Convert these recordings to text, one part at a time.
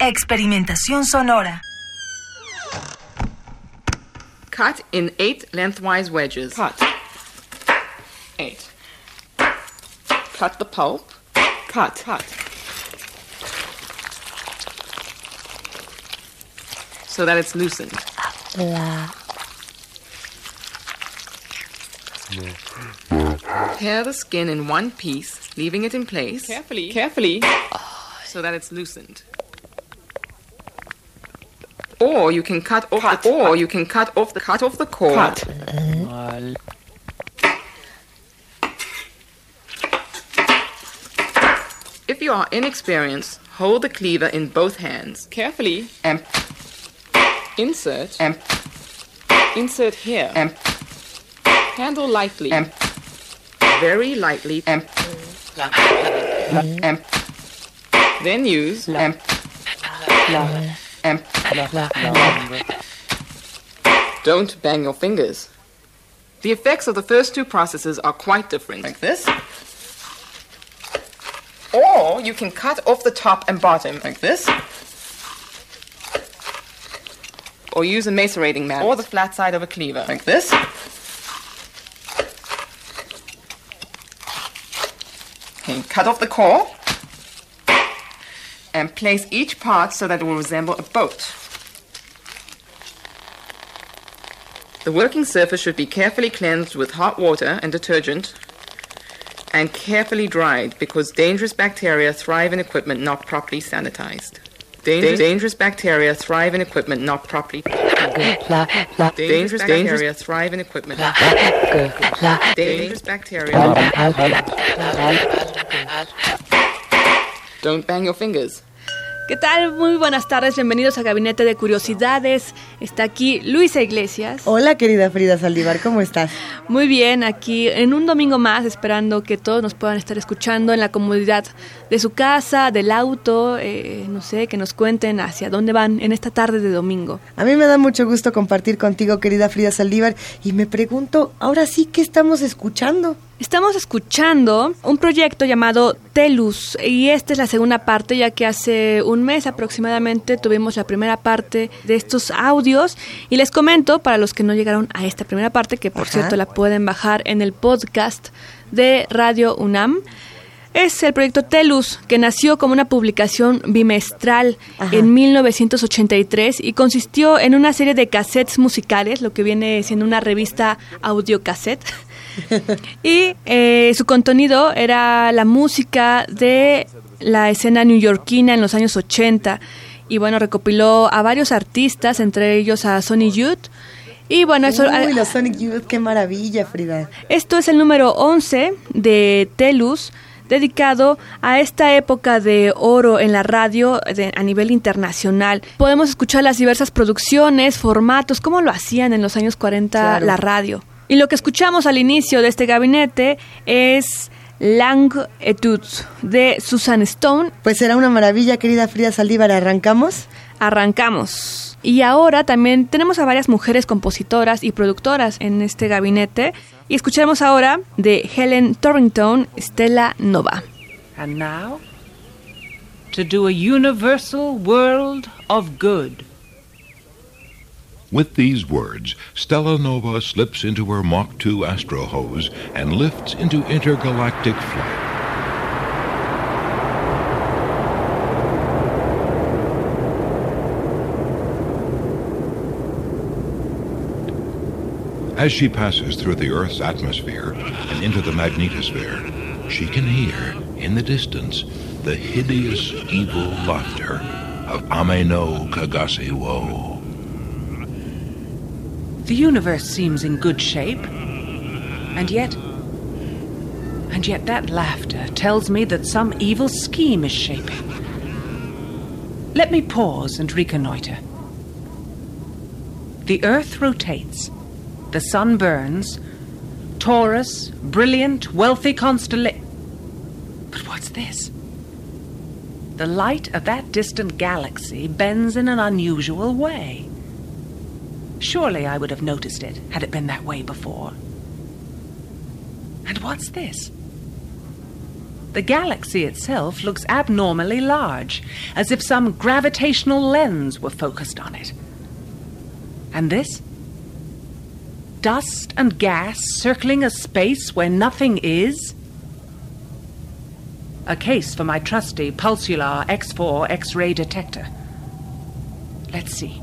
Experimentación sonora. Cut in eight lengthwise wedges. Cut. Eight. Cut the pulp. Cut. Cut. so that it's loosened. Tear the skin in one piece, leaving it in place Carefully. Carefully. so that it's loosened. Or you can cut off the, or you can cut off the cut off the core. Cut. If you are inexperienced, hold the cleaver in both hands Carefully. and Insert. and Insert here. and Handle lightly. and very lightly and and Then use. and and don't bang your fingers. The effects of the first two processes are quite different. Like this. Or you can cut off the top and bottom like this. Or use a macerating mat or the flat side of a cleaver like this. Okay, cut off the core and place each part so that it will resemble a boat. The working surface should be carefully cleansed with hot water and detergent and carefully dried because dangerous bacteria thrive in equipment not properly sanitized. Dangerous, dangerous bacteria thrive in equipment not properly. La, la, Dangerous bacteria thrive in equipment. La, Dangerous bacteria. Don't bang your fingers. ¿Qué tal? Muy buenas tardes, bienvenidos a Gabinete de Curiosidades. Está aquí Luisa Iglesias. Hola querida Frida Saldívar, ¿cómo estás? Muy bien, aquí en un domingo más, esperando que todos nos puedan estar escuchando en la comodidad de su casa, del auto, eh, no sé, que nos cuenten hacia dónde van en esta tarde de domingo. A mí me da mucho gusto compartir contigo querida Frida Saldívar y me pregunto, ahora sí, ¿qué estamos escuchando? Estamos escuchando un proyecto llamado Telus y esta es la segunda parte ya que hace un mes aproximadamente tuvimos la primera parte de estos audios y les comento para los que no llegaron a esta primera parte que por Ajá. cierto la pueden bajar en el podcast de Radio UNAM. Es el proyecto Telus, que nació como una publicación bimestral Ajá. en 1983 y consistió en una serie de cassettes musicales, lo que viene siendo una revista audiocassette. y eh, su contenido era la música de la escena neoyorquina en los años 80. Y bueno, recopiló a varios artistas, entre ellos a Sonny Youth. Y bueno, eso, Uy, los Sonic Youth, qué maravilla Frida. esto es el número 11 de Telus, dedicado a esta época de oro en la radio de- a nivel internacional. Podemos escuchar las diversas producciones, formatos, cómo lo hacían en los años 40 Claro. la radio. Y lo que escuchamos al inicio de este gabinete es Lang Etudes de Susan Stone. Pues será una maravilla querida Frida Saldívar, ¿arrancamos? Arrancamos. Y ahora también tenemos a varias mujeres compositoras y productoras en este gabinete. Y escuchamos ahora de Helen Thorington, Stella Nova. And now, to do a universal world of good. With these words, Stella Nova slips into her Mach 2 astro hose and lifts into intergalactic flight. As she passes through the Earth's atmosphere and into the magnetosphere, she can hear, in the distance, the hideous, evil laughter of Ameno Kagase Wo. The universe seems in good shape. And yet, And yet that laughter tells me that some evil scheme is shaping. Let me pause and reconnoiter. The Earth rotates, the sun burns. Taurus, brilliant, wealthy constellation. But what's this? The light of that distant galaxy bends in an unusual way. Surely I would have noticed it had it been that way before. And what's this? The galaxy itself looks abnormally large, as if some gravitational lens were focused on it. And this? Dust and gas circling a space where nothing is? A case for my trusty Pulsular X4 X ray detector. Let's see.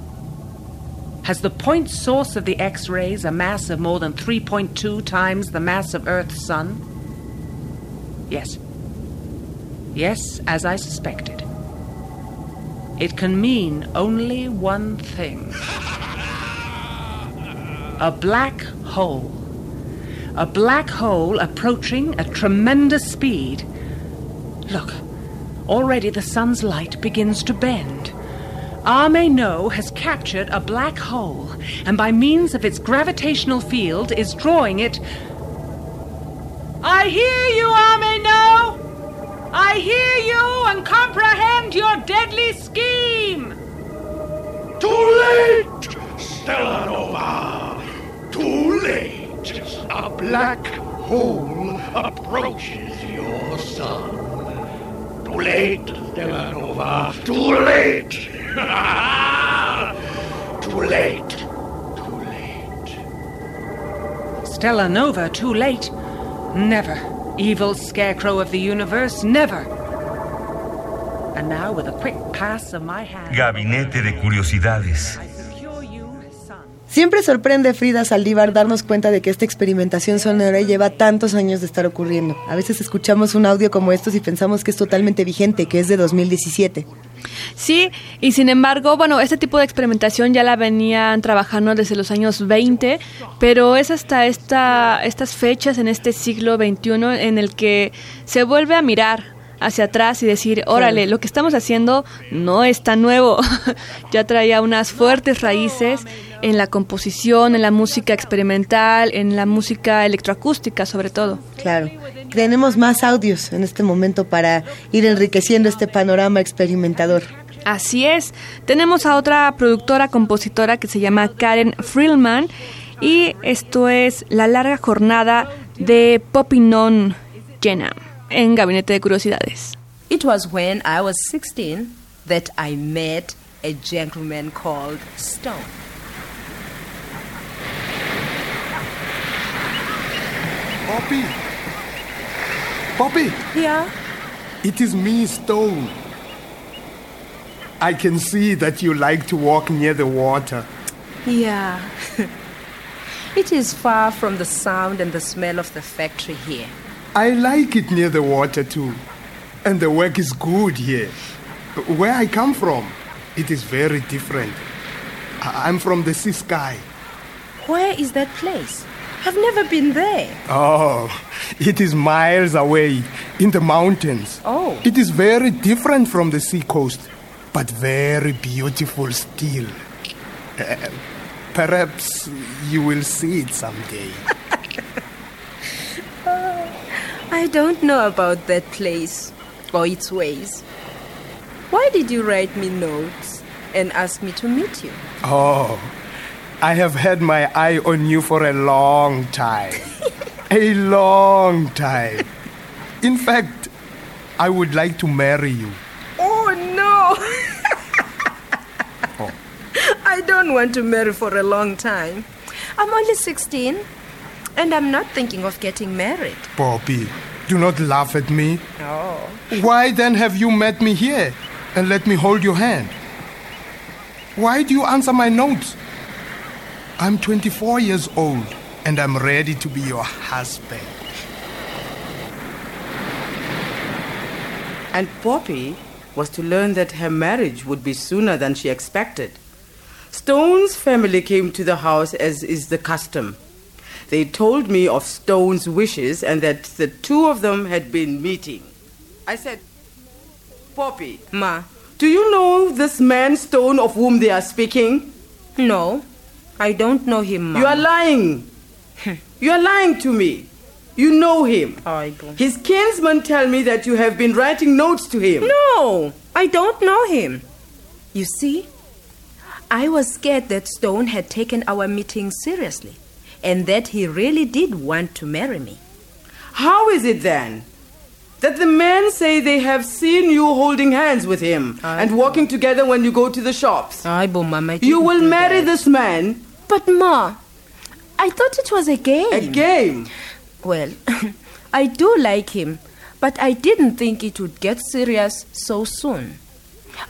Has the point source of the X rays a mass of more than 3.2 times the mass of Earth's sun? Yes. Yes, as I suspected. It can mean only one thing a black hole. A black hole approaching at tremendous speed. Look, already the sun's light begins to bend. Arme No has captured a black hole, and by means of its gravitational field is drawing it. I hear you, Arme No! I hear you and comprehend your deadly scheme! Black hole approaches your sun. Too late, Stellanova! Too late! too late! Too late! Stella Nova, too late. Never. Evil scarecrow of the universe, never. And now, with a quick pass of my hand. Gabinete de Curiosidades. Siempre sorprende Frida Saldívar darnos cuenta de que esta experimentación sonora lleva tantos años de estar ocurriendo. A veces escuchamos un audio como estos y pensamos que es totalmente vigente, que es de 2017. Sí, y sin embargo, bueno, este tipo de experimentación ya la venían trabajando desde los años 20, pero es hasta esta, estas fechas en este siglo XXI en el que se vuelve a mirar hacia atrás y decir, órale, lo que estamos haciendo no es tan nuevo. ya traía unas fuertes raíces en la composición, en la música experimental, en la música electroacústica sobre todo. Claro. Tenemos más audios en este momento para ir enriqueciendo este panorama experimentador. Así es. Tenemos a otra productora compositora que se llama Karen Frillman y esto es La larga jornada de Popinon Jenna en Gabinete de Curiosidades. It was when I was 16 that I met a gentleman called Stone. Poppy! Poppy! Yeah? It is me, Stone. I can see that you like to walk near the water. Yeah. it is far from the sound and the smell of the factory here. I like it near the water too. And the work is good here. Where I come from, it is very different. I'm from the sea sky. Where is that place? I've never been there. Oh, it is miles away in the mountains. Oh. It is very different from the sea coast, but very beautiful still. Uh, perhaps you will see it someday. I don't know about that place or its ways. Why did you write me notes and ask me to meet you? Oh, I have had my eye on you for a long time. a long time. In fact, I would like to marry you. Oh no! Oh. I don't want to marry for a long time. I'm only 16 and I'm not thinking of getting married. Bobby, do not laugh at me. No. Why then have you met me here and let me hold your hand? Why do you answer my notes? I'm 24 years old and I'm ready to be your husband. And Poppy was to learn that her marriage would be sooner than she expected. Stone's family came to the house as is the custom. They told me of Stone's wishes and that the two of them had been meeting. I said, Poppy, Ma, do you know this man Stone of whom they are speaking? no, I don't know him, Ma. You are lying. you are lying to me. You know him. Aibo. His kinsmen tell me that you have been writing notes to him. No, I don't know him. You see, I was scared that Stone had taken our meeting seriously and that he really did want to marry me. How is it then that the men say they have seen you holding hands with him and walking together when you go to the shops? Aibo, Mama. I You will marry that. this man. But, Ma, I thought it was a game. A game? Well, I do like him, but I didn't think it would get serious so soon.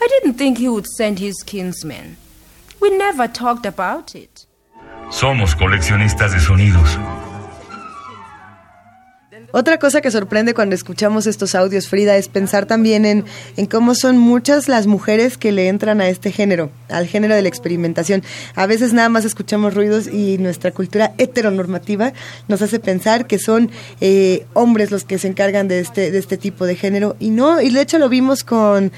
I didn't think he would send his kinsmen. We never talked about it. Somos coleccionistas de sonidos. Otra cosa que sorprende cuando escuchamos estos audios, Frida, es pensar también en, en cómo son muchas las mujeres que le entran a este género, al género de la experimentación. A veces nada más escuchamos ruidos y nuestra cultura heteronormativa nos hace pensar que son eh, hombres los que se encargan de este, de este tipo de género. Y no, y de hecho lo vimos con,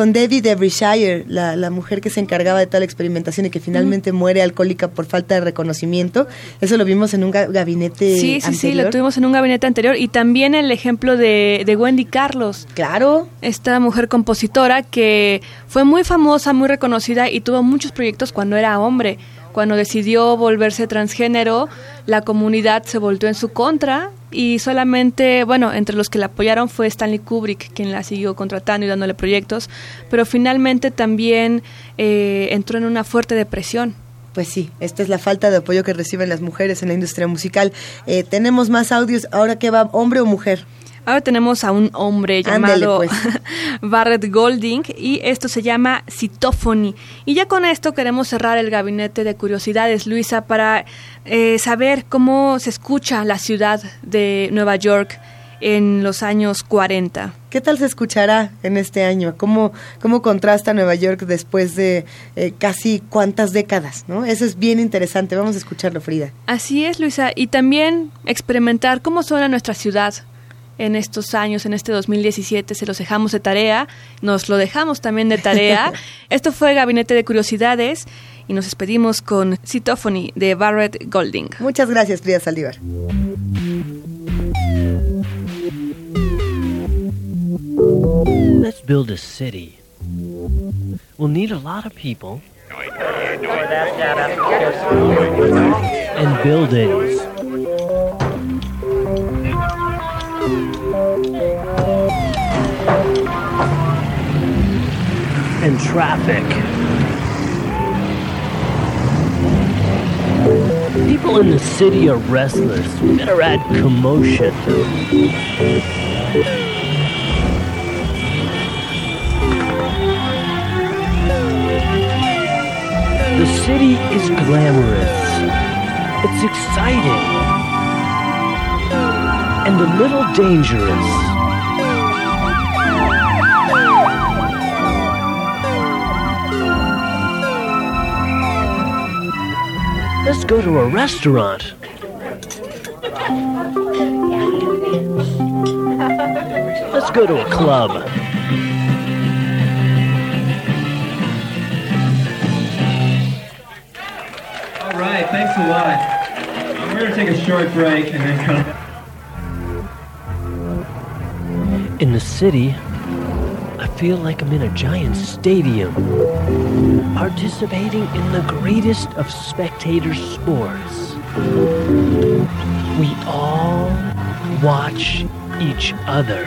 con Debbie Derbyshire, la, la mujer que se encargaba de toda la experimentación y que finalmente muere alcohólica por falta de reconocimiento. Eso lo vimos en un ga- gabinete Sí, sí, sí, anterior. lo tuvimos en un gabinete anterior y también el ejemplo de, de Wendy Carlos. Claro. Esta mujer compositora que fue muy famosa, muy reconocida y tuvo muchos proyectos cuando era hombre. Cuando decidió volverse transgénero, la comunidad se volvió en su contra y solamente, bueno, entre los que la apoyaron fue Stanley Kubrick, quien la siguió contratando y dándole proyectos, pero finalmente también eh, entró en una fuerte depresión. Pues sí, esta es la falta de apoyo que reciben las mujeres en la industria musical. Eh, tenemos más audios. Ahora que va, hombre o mujer. Ahora tenemos a un hombre llamado pues. Barrett Golding y esto se llama Citophony. Y ya con esto queremos cerrar el gabinete de curiosidades, Luisa, para eh, saber cómo se escucha la ciudad de Nueva York en los años 40. ¿Qué tal se escuchará en este año? ¿Cómo, cómo contrasta Nueva York después de eh, casi cuántas décadas? ¿no? Eso es bien interesante. Vamos a escucharlo, Frida. Así es, Luisa, y también experimentar cómo suena nuestra ciudad en estos años, en este 2017, se los dejamos de tarea, nos lo dejamos también de tarea. Esto fue Gabinete de Curiosidades y nos despedimos con Citophony de Barrett Golding. Muchas gracias, Frida Saldívar. Let's build a city. We'll need a lot of people and buildings. And traffic. People in the city are restless. We better add commotion. The city is glamorous. It's exciting. And a little dangerous. Let's go to a restaurant. Let's go to a club. All right, thanks a lot. We're going to take a short break and then come. back. In the city, feel like I'm in a giant stadium, participating in the greatest of spectator sports. We all watch each other.